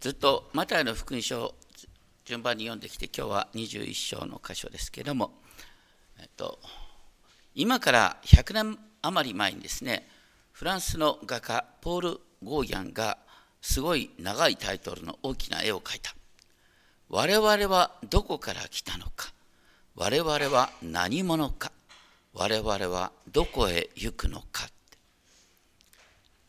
ずっとマタイの福音書を順番に読んできて今日は21章の箇所ですけれども、えっと、今から100年余り前にですねフランスの画家ポール・ゴーヤンがすごい長いタイトルの大きな絵を描いた「我々はどこから来たのか。我々は何者か。我々はどこへ行くのか」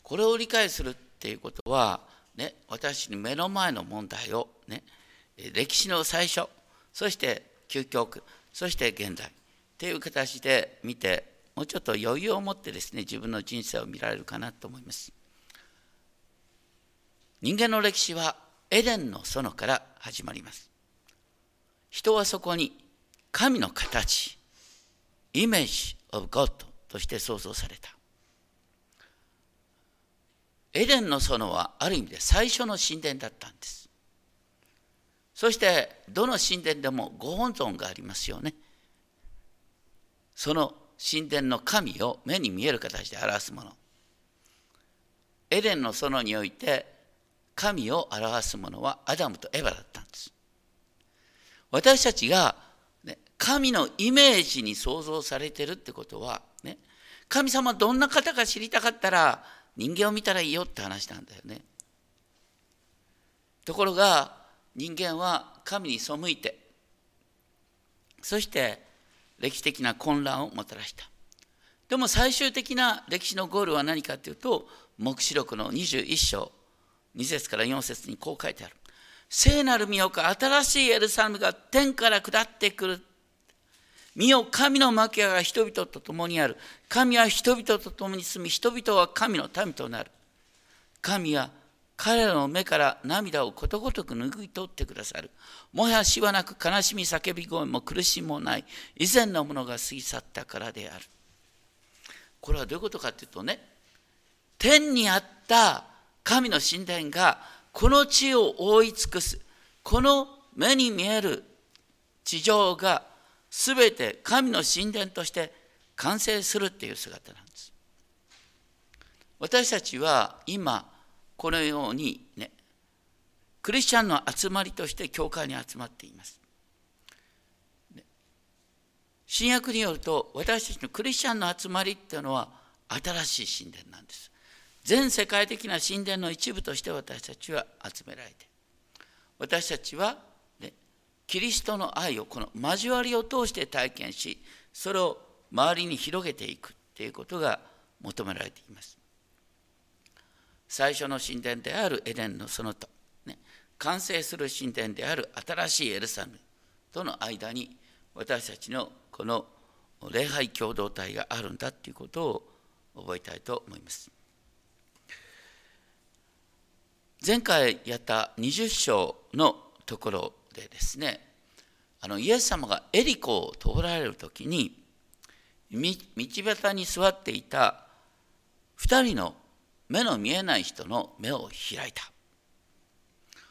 これを理解するっていうことは、ね、私に目の前の問題を、ね、歴史の最初そして究極そして現代っていう形で見てもうちょっと余裕を持ってですね自分の人生を見られるかなと思います。人間の歴史はエデンの園から始まります。人はそこに神の形イメージ of God として創造された。エデンの園はある意味で最初の神殿だったんです。そしてどの神殿でもご本尊がありますよね。その神殿の神を目に見える形で表すもの。エデンの園において神を表すものはアダムとエヴァだったんです。私たちが、ね、神のイメージに創造されてるってことは、ね、神様どんな方か知りたかったら人間を見たらいいよって話なんだよね。ところが人間は神に背いてそして歴史的な混乱をもたらした。でも最終的な歴史のゴールは何かというと黙示録の21章2節から4節にこう書いてある。聖なる御か新しいエルサレムが天から下ってくる見よ神の幕屋が人々と共にある。神は人々と共に住み人々は神の民となる。神は彼らの目から涙をことごとく拭い取ってくださる。もや死はなく悲しみ叫び声も苦しみもない。以前のものが過ぎ去ったからである。これはどういうことかというとね天にあった神の神殿がこの地を覆い尽くす。この目に見える地上が全て神の神殿として完成するっていう姿なんです。私たちは今このようにねクリスチャンの集まりとして教会に集まっています。新約によると私たちのクリスチャンの集まりっていうのは新しい神殿なんです。全世界的な神殿の一部として私たちは集められて私たちはキリストの愛をこの交わりを通して体験しそれを周りに広げていくということが求められています。最初の神殿であるエデンの園と、ね、完成する神殿である新しいエルサレムとの間に私たちのこの礼拝共同体があるんだということを覚えたいと思います。前回やった20章のところでですねあのイエス様がエリコを通られる時に道端に座っていた2人の目の見えない人の目を開いた。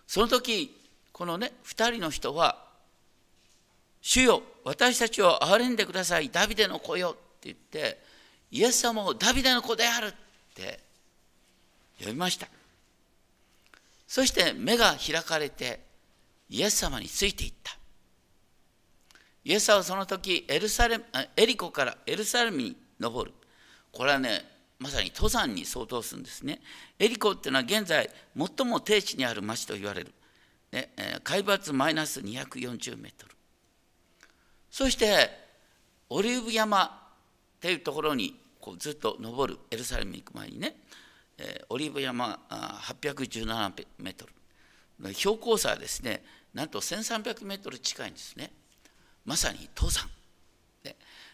その時このね2人の人は「主よ私たちを憐れんでください。ダビデの子よ」って言ってイエス様をダビデの子であるって呼びました。そして目が開かれてイエス様についていった。イエス様はその時エルサレムエリコからエルサレムに登る。これはねまさに登山に相当するんですね。エリコっていうのは現在最も低地にある町と言われる、ね、海抜マイナス240メートル。そしてオリーブ山っていうところにこうずっと登るエルサレムに行く前にねオリーブ山817メートル。標高差はですねなんと1300メートル近いんですね。まさに登山。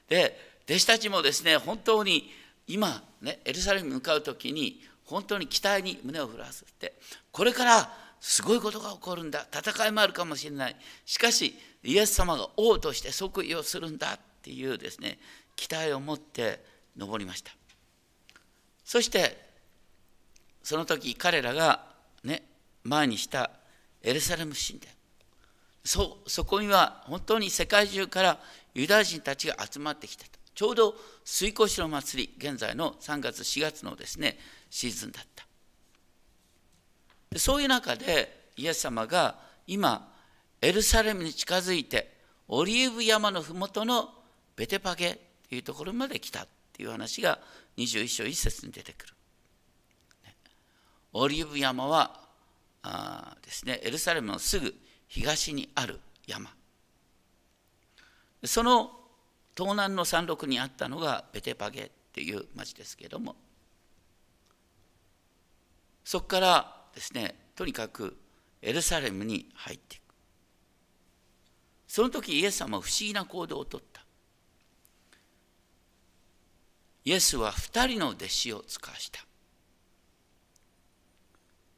で、弟子たちもですね、本当に今、ね、エルサレムに向かう時に、本当に期待に胸を震わせて、これからすごいことが起こるんだ、戦いもあるかもしれない。しかし、イエス様が王として即位をするんだっていうですね、期待を持って登りました。そして、その時彼らがね、前にしたエルサレム神殿。そそこには本当に世界中からユダヤ人たちが集まってきたちょうど水越の祭り現在の3月4月のですねシーズンだった。でそういう中でイエス様が今エルサレムに近づいてオリーブ山の麓のベテパゲというところまで来たっていう話が21章1節に出てくる。オリーブ山はあですねエルサレムのすぐ東にある山。その東南の山麓にあったのがベテパゲっていう町ですけれども。そこからですねとにかくエルサレムに入っていく。その時イエス様は不思議な行動をとった。イエスは2人の弟子を使わした。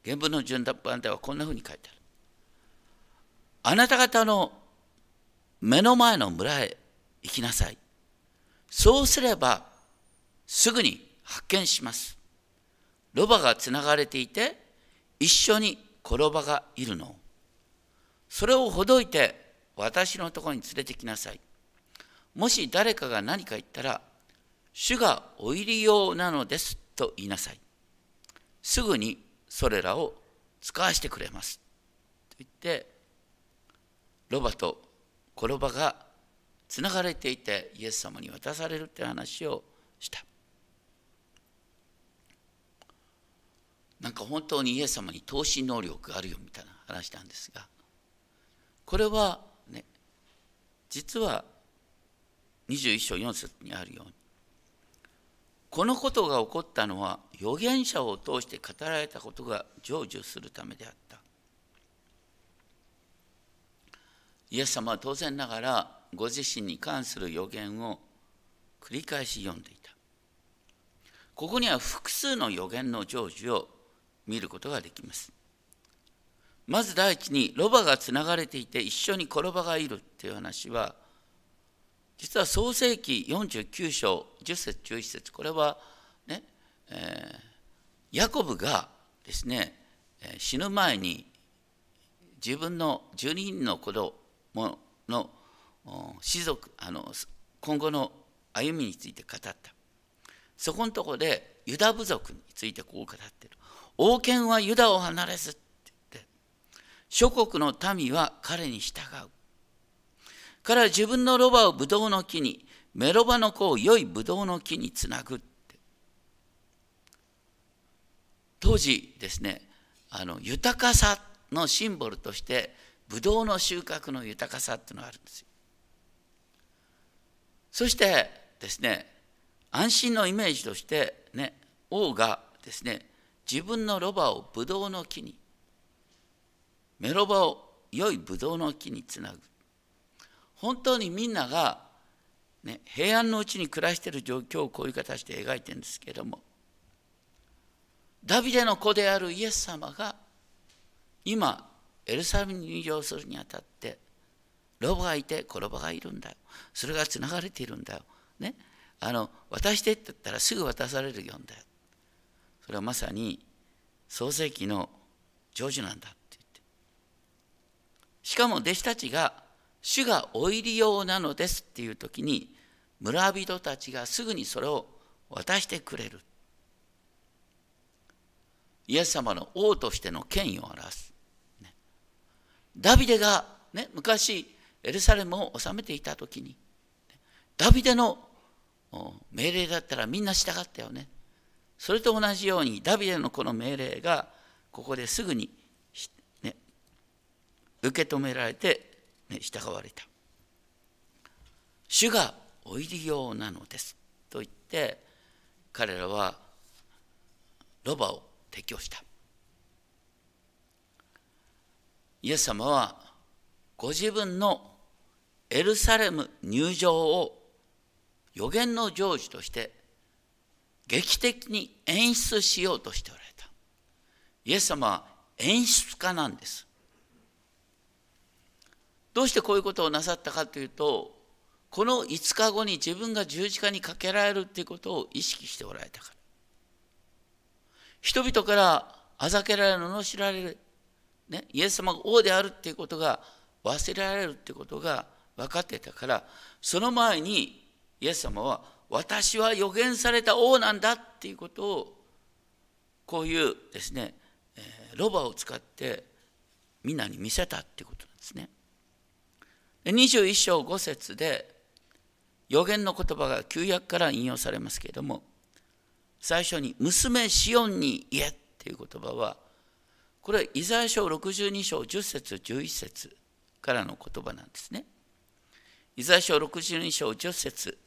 原文の順番ではこんなふうに書いてある。あなた方の目の前の村へ行きなさい。そうすればすぐに発見します。ロバがつながれていて一緒に転ばがいるの。それをほどいて私のところに連れてきなさい。もし誰かが何か言ったら主がお入りようなのですと言いなさい。すぐにそれらを使わしてくれます。と言ってロバと転ばがつながれていてイエス様に渡されるって話をした。なんか本当にイエス様に投資能力があるよみたいな話なんですがこれはね実は21章4節にあるようにこのことが起こったのは預言者を通して語られたことが成就するためであった。イエス様は当然ながらご自身に関する予言を繰り返し読んでいた。ここには複数の予言の成就を見ることができます。まず第一にロバがつながれていて一緒に転ばがいるっていう話は実は創世紀49章10節11節これはね、えー、ヤコブがですね死ぬ前に自分の12人の子供の士族あの今後の歩みについて語ったそこのとこでユダ部族についてこう語ってる王権はユダを離れずって言って諸国の民は彼に従う彼は自分のロバをブドウの木にメロバの子を良いブドウの木につなぐって当時ですねあの豊かさのシンボルとしてブドウの収穫の豊かさっていうのがあるんですよ。そしてですね安心のイメージとしてね王がですね自分のロバをブドウの木にメロバを良いブドウの木につなぐ。本当にみんなが、ね、平安のうちに暮らしている状況をこういう形で描いてるんですけれどもダビデの子であるイエス様が今エルサレムに入場するにあたってロバがいて転ばがいるんだよ。それがつながれているんだよ、ね、あの渡してって言ったらすぐ渡されるよんだよ。それはまさに創世記の成就なんだって言って。しかも弟子たちが主がお入りようなのですっていう時に村人たちがすぐにそれを渡してくれる。イエス様の王としての権威を表す、ダビデが、ね、昔エルサレムを治めていた時にダビデの命令だったらみんな従ったよねそれと同じようにダビデのこの命令がここですぐに、ね、受け止められて、ね、従われた。主がお入りようなのですと言って彼らはロバを提供した。イエス様はご自分のエルサレム入場を予言の成就として劇的に演出しようとしておられた。イエス様は演出家なんです。どうしてこういうことをなさったかというと、この5日後に自分が十字架にかけられるということを意識しておられたから。人々からあざけられる、罵られる、ね、イエス様が王であるっていうことが忘れられるっていうことが分かってたから、その前にイエス様は私は予言された王なんだっていうことをこういうですねロバを使ってみんなに見せたっていうことなんですね。21章5節で予言の言葉が旧約から引用されますけれども最初に「娘シオンに言え」っていう言葉はこれはイザヤ書62章10節11節からの言葉なんですね。イザヤ書62章10節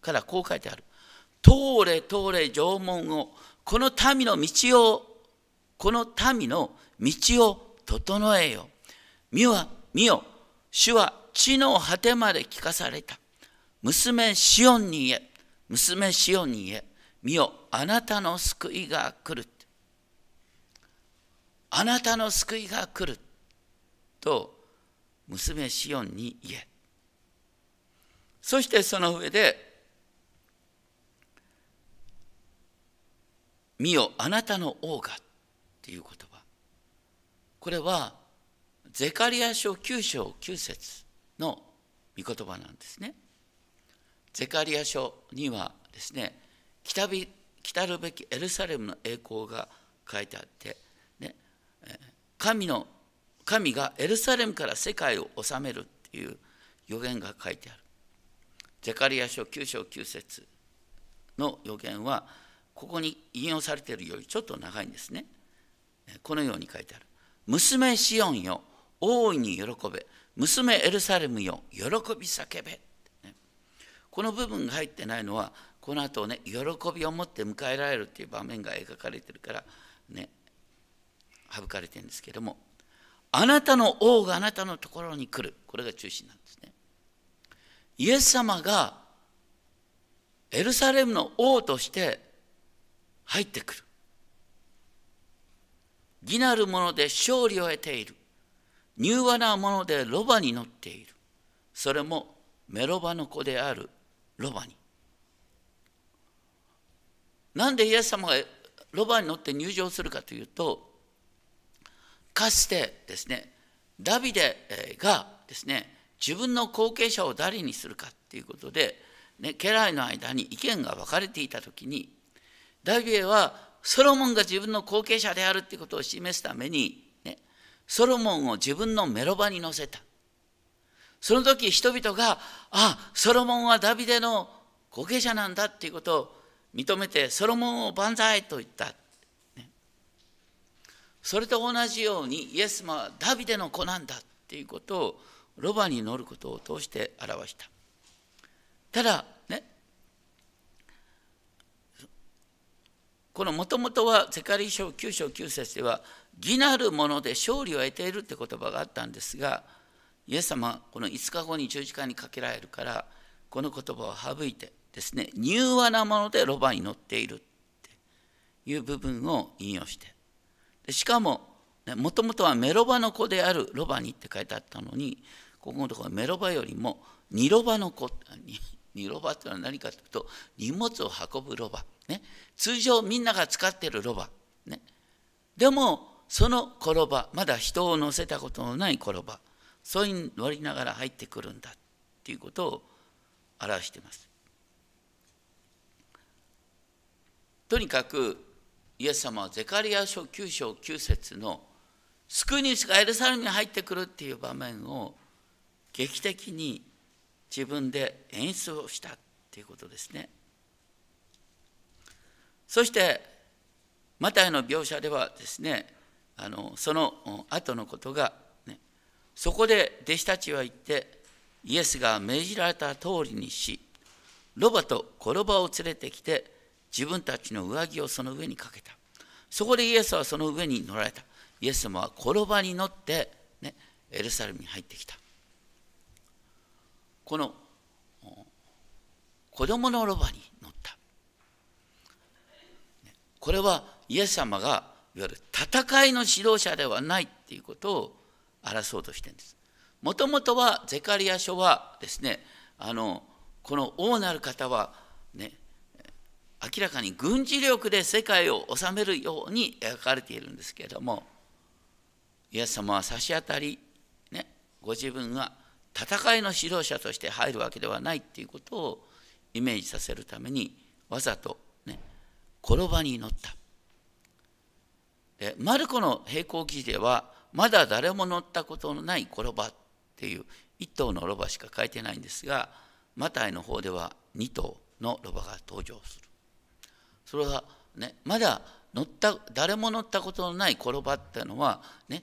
からこう書いてある。通れ通れ縄文をこの民の道をこの民の道を整えよ。見は見よ主は地の果てまで聞かされた。娘シオンに言え娘シオンに言え見よあなたの救いが来る。あなたの救いが来ると娘シオンに言えそしてその上で「見よあなたの王が」っていう言葉これはゼカリア書9章9節の御言葉なんですね。ゼカリア書にはですね来び来たるべきエルサレムの栄光が書いてあって神の神がエルサレムから世界を治めるっていう予言が書いてある。ゼカリア書9章9節の予言はここに引用されているよりちょっと長いんですね。このように書いてある。娘シオンよ、大いに喜べ。娘エルサレムよ、喜び叫べ。この部分が入ってないのは、この後ね、喜びを持って迎えられるっていう場面が描かれてるから、ね、省かれてるんですけどもあなたの王があなたのところに来る。これが中心なんですね。イエス様がエルサレムの王として入ってくる。義なるもので勝利を得ている。柔和なものでロバに乗っている。それもメロバの子であるロバに。なんでイエス様がロバに乗って入場するかというとかつてですねダビデがですね自分の後継者を誰にするかっていうことで、ね、家来の間に意見が分かれていた時にダビデはソロモンが自分の後継者であるっていうことを示すために、ね、ソロモンを自分のメロバに乗せた。その時人々があソロモンはダビデの後継者なんだっていうことを認めてソロモンを万歳と言った。それと同じようにイエス様はダビデの子なんだっていうことをロバに乗ることを通して表した。ただねこのもともとは世界遺書9章9節では義なるもので勝利を得ているって言葉があったんですがイエス様この5日後に十字架にかけられるからこの言葉を省いてですね柔和なものでロバに乗っているっていう部分を引用してしかももともとはメロバの子であるロバにって書いてあったのにここのところメロバよりもニロバの子ニロバってのは何かというと荷物を運ぶロバ、ね、通常みんなが使っているロバ、ね、でもその転ばまだ人を乗せたことのない転ばそれに乗りながら入ってくるんだっていうことを表しています。とにかくイエス様はゼカリア書9章9節の救い主がエルサレムに入ってくるっていう場面を劇的に自分で演出をしたっていうことですね。そしてマタイの描写ではですねあのその後のことが、ね、そこで弟子たちは言ってイエスが命じられた通りにしロバとコロバを連れてきて自分たちの上着をその上にかけた。そこでイエスはその上に乗られた。イエス様は転ばに乗って、ね、エルサレムに入ってきた。この子供のロバに乗った。これはイエス様がいわゆる戦いの指導者ではないっていうことを表そうとしてるんです。もともとはゼカリア書はですねあのこの王なる方はね明らかに軍事力で世界を治めるように描かれているんですけれどもイエス様は差し当たり、ね、ご自分が戦いの指導者として入るわけではないっていうことをイメージさせるためにわざとね転ばに乗った。でマルコの並行記事ではまだ誰も乗ったことのない転ばっていう1頭のロバしか書いてないんですがマタイの方では2頭のロバが登場する。それはねまだ乗った誰も乗ったことのない転ばっていうのは、ね、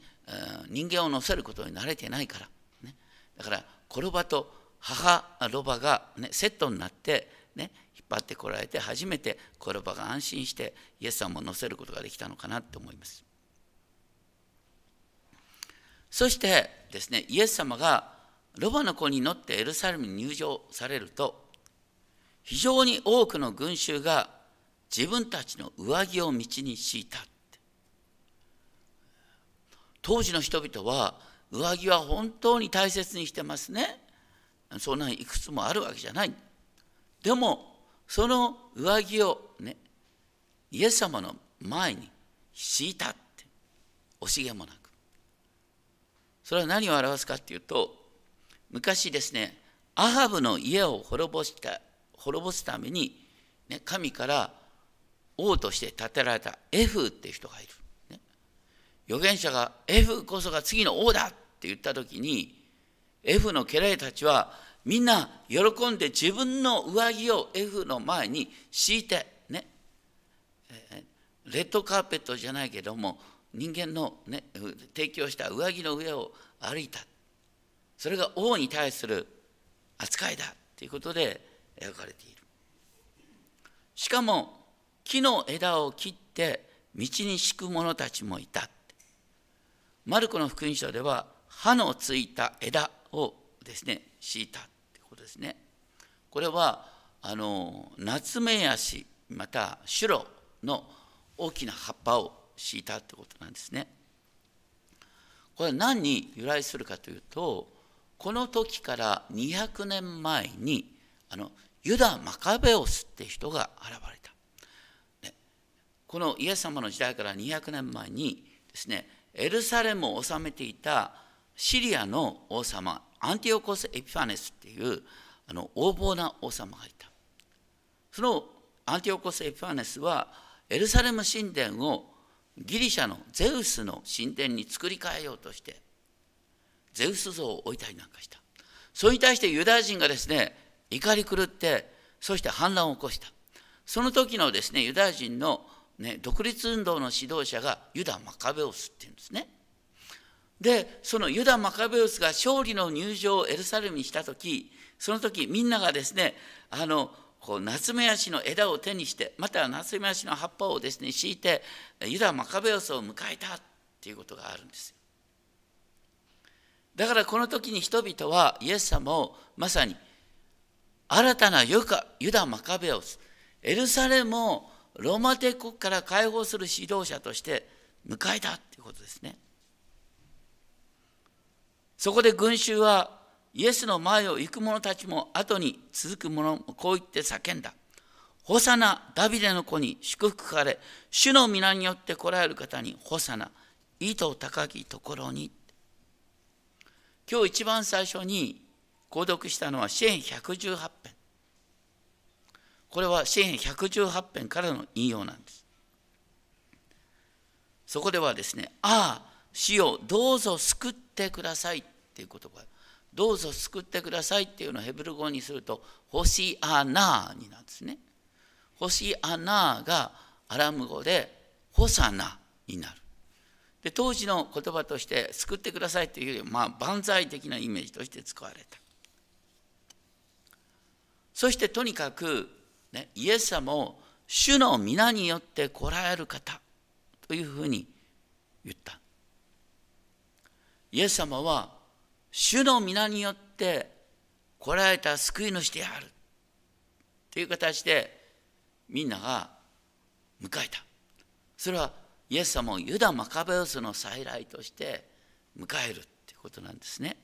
人間を乗せることに慣れてないから、ね、だから転ばと母ロバが、ね、セットになって、ね、引っ張ってこられて初めて転ばが安心してイエス様を乗せることができたのかなと思います。そしてですねイエス様がロバの子に乗ってエルサレムに入場されると非常に多くの群衆が自分たちの上着を道に敷いた当時の人々は上着は本当に大切にしてますね。そんないくつもあるわけじゃない。でもその上着をねイエス様の前に敷いたって。惜しげもなく。それは何を表すかっていうと昔ですねアハブの家を滅ぼした滅ぼすために、ね、神から王として建てられたエフっていう人がいる、ね、預言者がエフこそが次の王だって言った時にエフの家来たちはみんな喜んで自分の上着をエフの前に敷いてね。レッドカーペットじゃないけども人間の、ね、提供した上着の上を歩いた。それが王に対する扱いだということで描かれている。しかも木の枝を切って道に敷く者たちもいた。マルコの福音書では刃のついた枝をですね敷いたということですね。これはあの夏目ヤシまたシュロの大きな葉っぱを敷いたということなんですね。これは何に由来するかというとこの時から200年前にあのユダ・マカベオスって人が現れた、このイエス様の時代から200年前にですねエルサレムを治めていたシリアの王様アンティオコス・エピファネスっていうあの横暴な王様がいたそのアンティオコス・エピファネスはエルサレム神殿をギリシャのゼウスの神殿に作り変えようとしてゼウス像を置いたりなんかした。それに対してユダヤ人がですね、怒り狂って、そして反乱を起こした。その時のですね、ユダヤ人の、ね、独立運動の指導者がユダ・マカベオスっていうんですね。で、そのユダ・マカベオスが勝利の入場をエルサレムにした時、その時みんながですね、あの、こう夏目足の枝を手にして、または夏目足の葉っぱをですね、敷いて、ユダ・マカベオスを迎えたっていうことがあるんですよ。だからこの時に人々はイエス様をまさに新たなユダ・マカベオス、エルサレムをローマ帝国から解放する指導者として迎えたということですね。そこで群衆はイエスの前を行く者たちも後に続く者もこう言って叫んだ。ホサナ、ダビデの子に祝福され、主の皆によって来られる方にホサナ、意図高きところに今日一番最初に購読したのは詩篇118編。これは詩篇118編からの引用なんです。そこではですね、ああ、死をどうぞ救ってくださいっていう言葉。どうぞ救ってくださいっていうのをヘブル語にすると、ホシアナーになるんですね。ホシアナーがアラム語でホサナになる。で当時の言葉として救ってくださいというよりまあ万歳的なイメージとして使われたそしてとにかく、ね、イエス様を主の皆によって来られる方というふうに言ったイエス様は主の皆によって来られた救い主であるという形でみんなが迎えたそれはイエス様をユダ・マカベウスの再来として迎えるっていうことなんですね。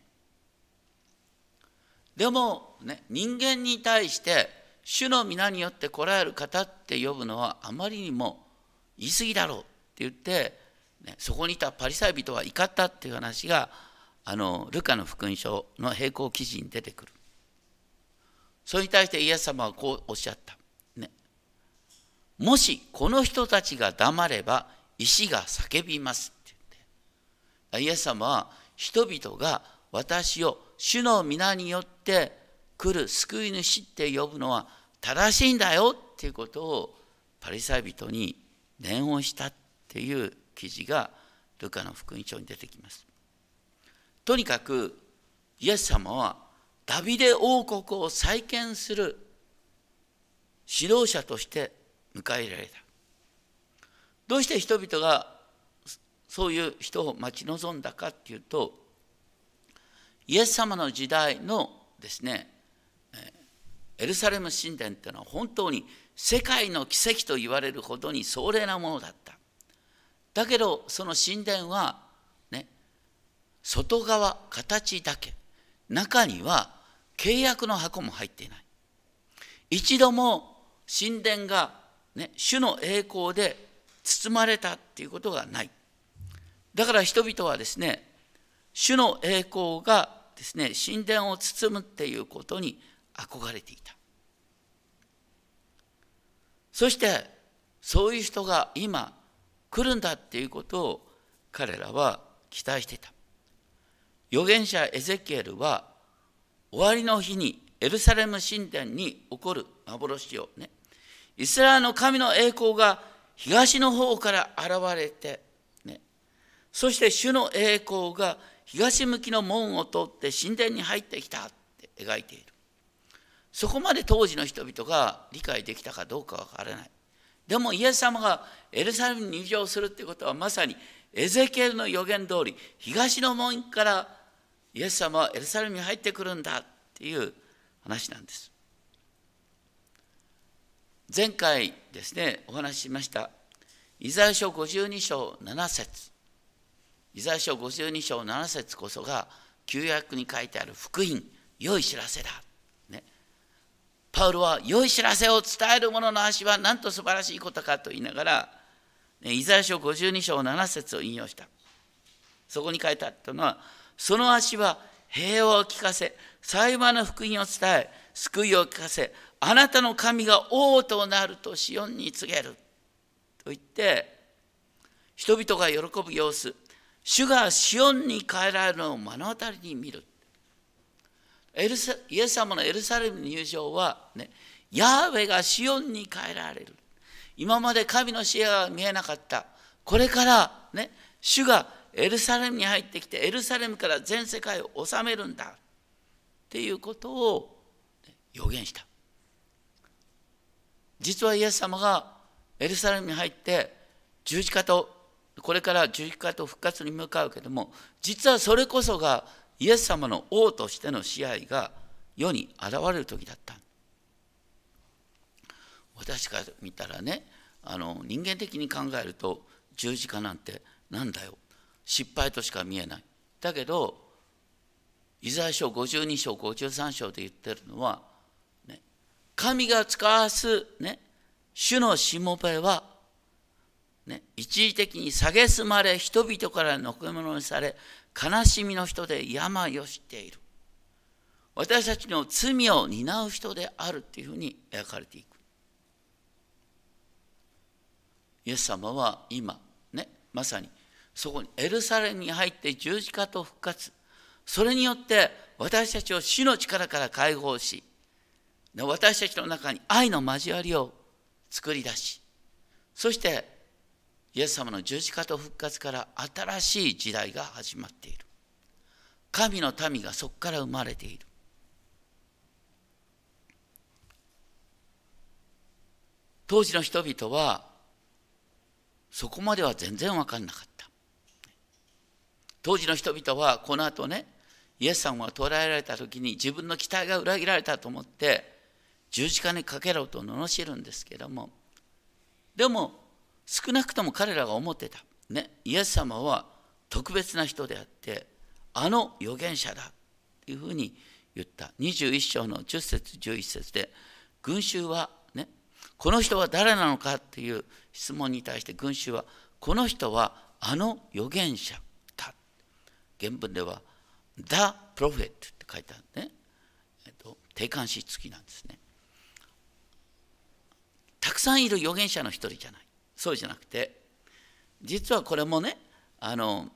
でも、ね、人間に対して主の皆によって来られる方って呼ぶのはあまりにも言い過ぎだろうって言って、ね、そこにいたパリサイ人は怒ったっていう話があのルカの福音書の並行記事に出てくる。それに対してイエス様はこうおっしゃった。ね、もしこの人たちが黙れば石が叫びますって言ってイエス様は人々が私を主の皆によって来る救い主って呼ぶのは正しいんだよっていうことをパリサイ人に念をしたっていう記事がルカの福音書に出てきます。とにかくイエス様はダビデ王国を再建する指導者として迎え入れられた。どうして人々がそういう人を待ち望んだかっていうとイエス様の時代のですねエルサレム神殿っていうのは本当に世界の奇跡と言われるほどに壮麗なものだった。だけどその神殿はね外側形だけ中には契約の箱も入っていない。一度も神殿が、ね、主の栄光で包まれたっていうことがない。だから人々はですね主の栄光がですね神殿を包むっていうことに憧れていた。そしてそういう人が今来るんだっていうことを彼らは期待していた。預言者エゼキエルは終わりの日にエルサレム神殿に起こる幻をね。イスラエルの神の栄光が東の方から現れて、ね、そして主の栄光が東向きの門を通って神殿に入ってきたって描いている。そこまで当時の人々が理解できたかどうかわからない。でもイエス様がエルサレムに入場するってことはまさにエゼキエルの予言通り東の門からイエス様はエルサレムに入ってくるんだっていう話なんです。前回ですねお話ししましたイザヤ書52章7節。イザヤ書52章7節こそが旧約に書いてある福音良い知らせだ。パウロは良い知らせを伝える者の足はなんと素晴らしいことかと言いながら、ね、イザヤ書52章7節を引用した。そこに書いてあったのは、その足は平和を聞かせ、幸いの福音を伝え、救いを聞かせ、あなたの神が王となるとシオンに告げる。と言って、人々が喜ぶ様子、主がシオンに帰られるのを目の当たりに見る。エルサイエス様のエルサレム入場は、ね、ヤーウェがシオンに変えられる。今まで神の視野が見えなかった。これから、ね、主がエルサレムに入ってきて、エルサレムから全世界を治めるんだ。っていうことを予言した。実はイエス様がエルサレムに入って十字架とこれから十字架と復活に向かうけども実はそれこそがイエス様の王としての支配が世に現れる時だった。私から見たらねあの人間的に考えると十字架なんてなんだよ。失敗としか見えない。だけどイザヤ書52章53章で言ってるのは、ね、神が使わす、ね、主のしもべは、ね、一時的に蔑まれ人々からのけ者にされ悲しみの人で病を知っている。私たちの罪を担う人であるっていうふうに描かれていく。イエス様は今ねまさにそこにエルサレムに入って十字架と復活。それによって私たちを死の力から解放し私たちの中に愛の交わりを作り出しそしてイエス様の十字架と復活から新しい時代が始まっている。神の民がそこから生まれている。当時の人々はそこまでは全然分かんなかった。当時の人々はこの後ねイエス様が捕らえられた時に自分の期待が裏切られたと思って十字架にかけろと罵るんですけども。でも少なくとも彼らが思ってた、ね、イエス様は特別な人であってあの預言者だというふうに言った。21章の10節11節で群衆はね。この人は誰なのかっていう質問に対して群衆はこの人はあの預言者だ。原文では The Prophet って書いてあるね、えっと、定冠詞付きなんですね。たくさんいる預言者の一人じゃない。そうじゃなくて実はこれもねあの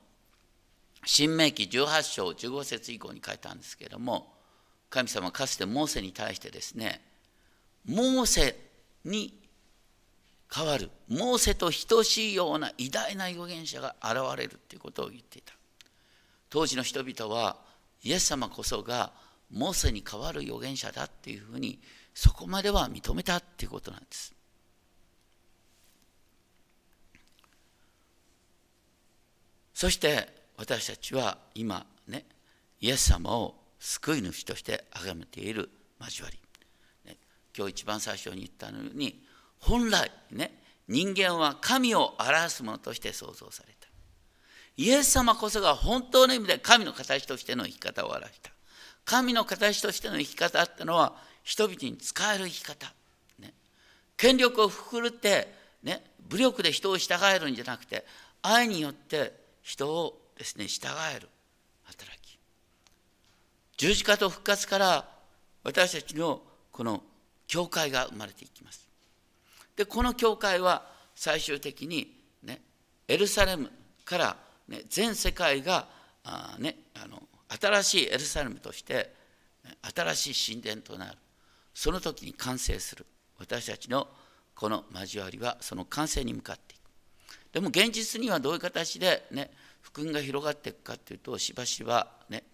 新明記18章15節以降に書いたんですけれども神様はかつてモーセに対してですねモーセに代わるモーセと等しいような偉大な預言者が現れるということを言っていた。当時の人々はイエス様こそがモーセに代わる預言者だっていうふうにそこまでは認めたっていうことなんです。そして私たちは今ねイエス様を救い主として崇めている交わり、ね、今日一番最初に言ったのに本来ね人間は神を表すものとして創造された。イエス様こそが本当の意味で神の形としての生き方を表した。神の形としての生き方ってのは人々に使える生き方、ね、権力をふくるって、ね、武力で人を従えるんじゃなくて愛によって人をですね従える。働き。十字架と復活から私たちのこの教会が生まれていきます。でこの教会は最終的にねエルサレムから、ね、全世界があ、ね、あの新しいエルサレムとして、ね、新しい神殿となる。その時に完成する。私たちのこの交わりはその完成に向かっていく。でも現実にはどういう形でね福音が広がっていくかというとしばしばね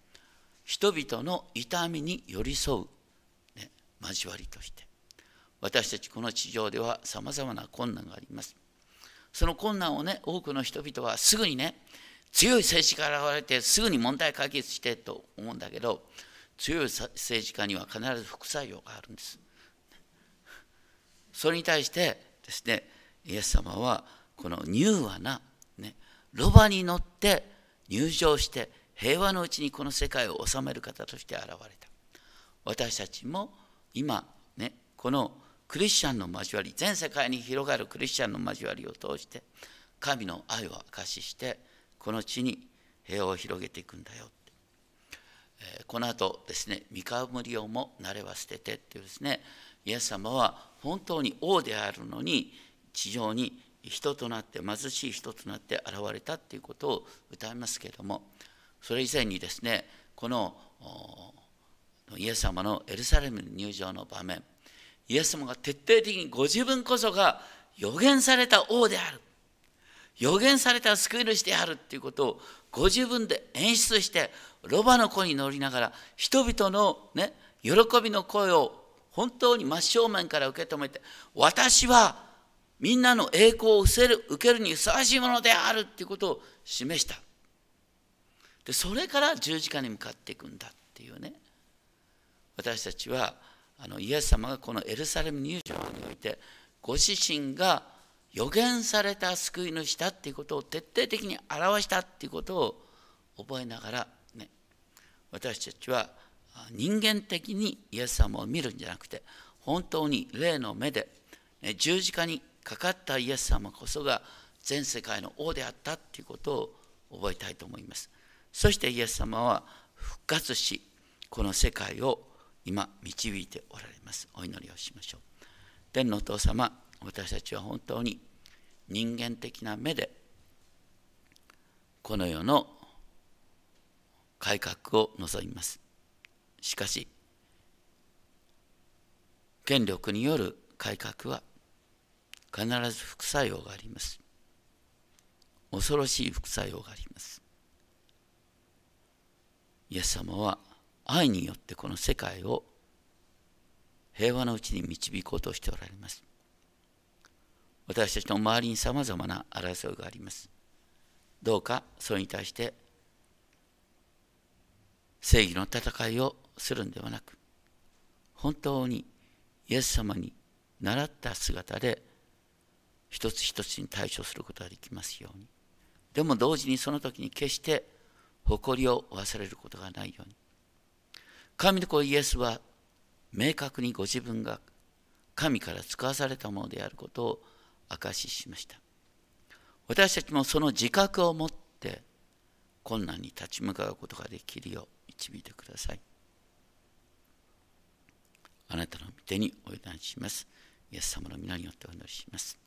人々の痛みに寄り添う、ね、交わりとして。私たちこの地上ではさまざまな困難があります。その困難をね多くの人々はすぐにね強い政治家が現れてすぐに問題解決してと思うんだけど強い政治家には必ず副作用があるんです。それに対してですねイエス様はこの柔和な、ね、ロバに乗って入場して平和のうちにこの世界を治める方として現れた。私たちも今ねこのクリスチャンの交わり全世界に広がるクリスチャンの交わりを通して神の愛を証ししてこの地に平和を広げていくんだよえこの後ですね三河無料も慣れは捨ててっていうですねイエス様は本当に王であるのに地上に人となって貧しい人となって現れたっていうことを歌いますけれどもそれ以前にですねこのイエス様のエルサレム入場の場面イエス様が徹底的にご自分こそが予言された王である予言された救い主であるっていうことをご自分で演出してロバの子に乗りながら人々のね喜びの声を本当に真正面から受け止めて私はみんなの栄光を受けるにふさわしいものであるっていうことを示した。でそれから十字架に向かっていくんだっていうね。私たちはあのイエス様がこのエルサレム入場においてご自身が予言された救い主だっていうことを徹底的に表したっていうことを覚えながらね私たちは人間的にイエス様を見るんじゃなくて本当に霊の目で、ね、十字架にかかったイエス様こそが全世界の王であったということを覚えたいと思います。そしてイエス様は復活し、この世界を今導いておられます。お祈りをしましょう。天のお父様、私たちは本当に人間的な目でこの世の改革を望みます。しかし、権力による改革は必ず副作用があります。恐ろしい副作用があります。イエス様は愛によってこの世界を平和のうちに導こうとしておられます。私たちの周りにさまざまな争いがあります。どうかそれに対して正義の戦いをするんではなく、本当にイエス様に習った姿で一つ一つに対処することができますように。でも同時にその時に決して誇りを忘れることがないように。神の子イエスは明確にご自分が神から使わされたものであることを証ししました。私たちもその自覚を持って困難に立ち向かうことができるよう導いてください。あなたの御手にお委ねします。イエス様の皆によってお祈りします。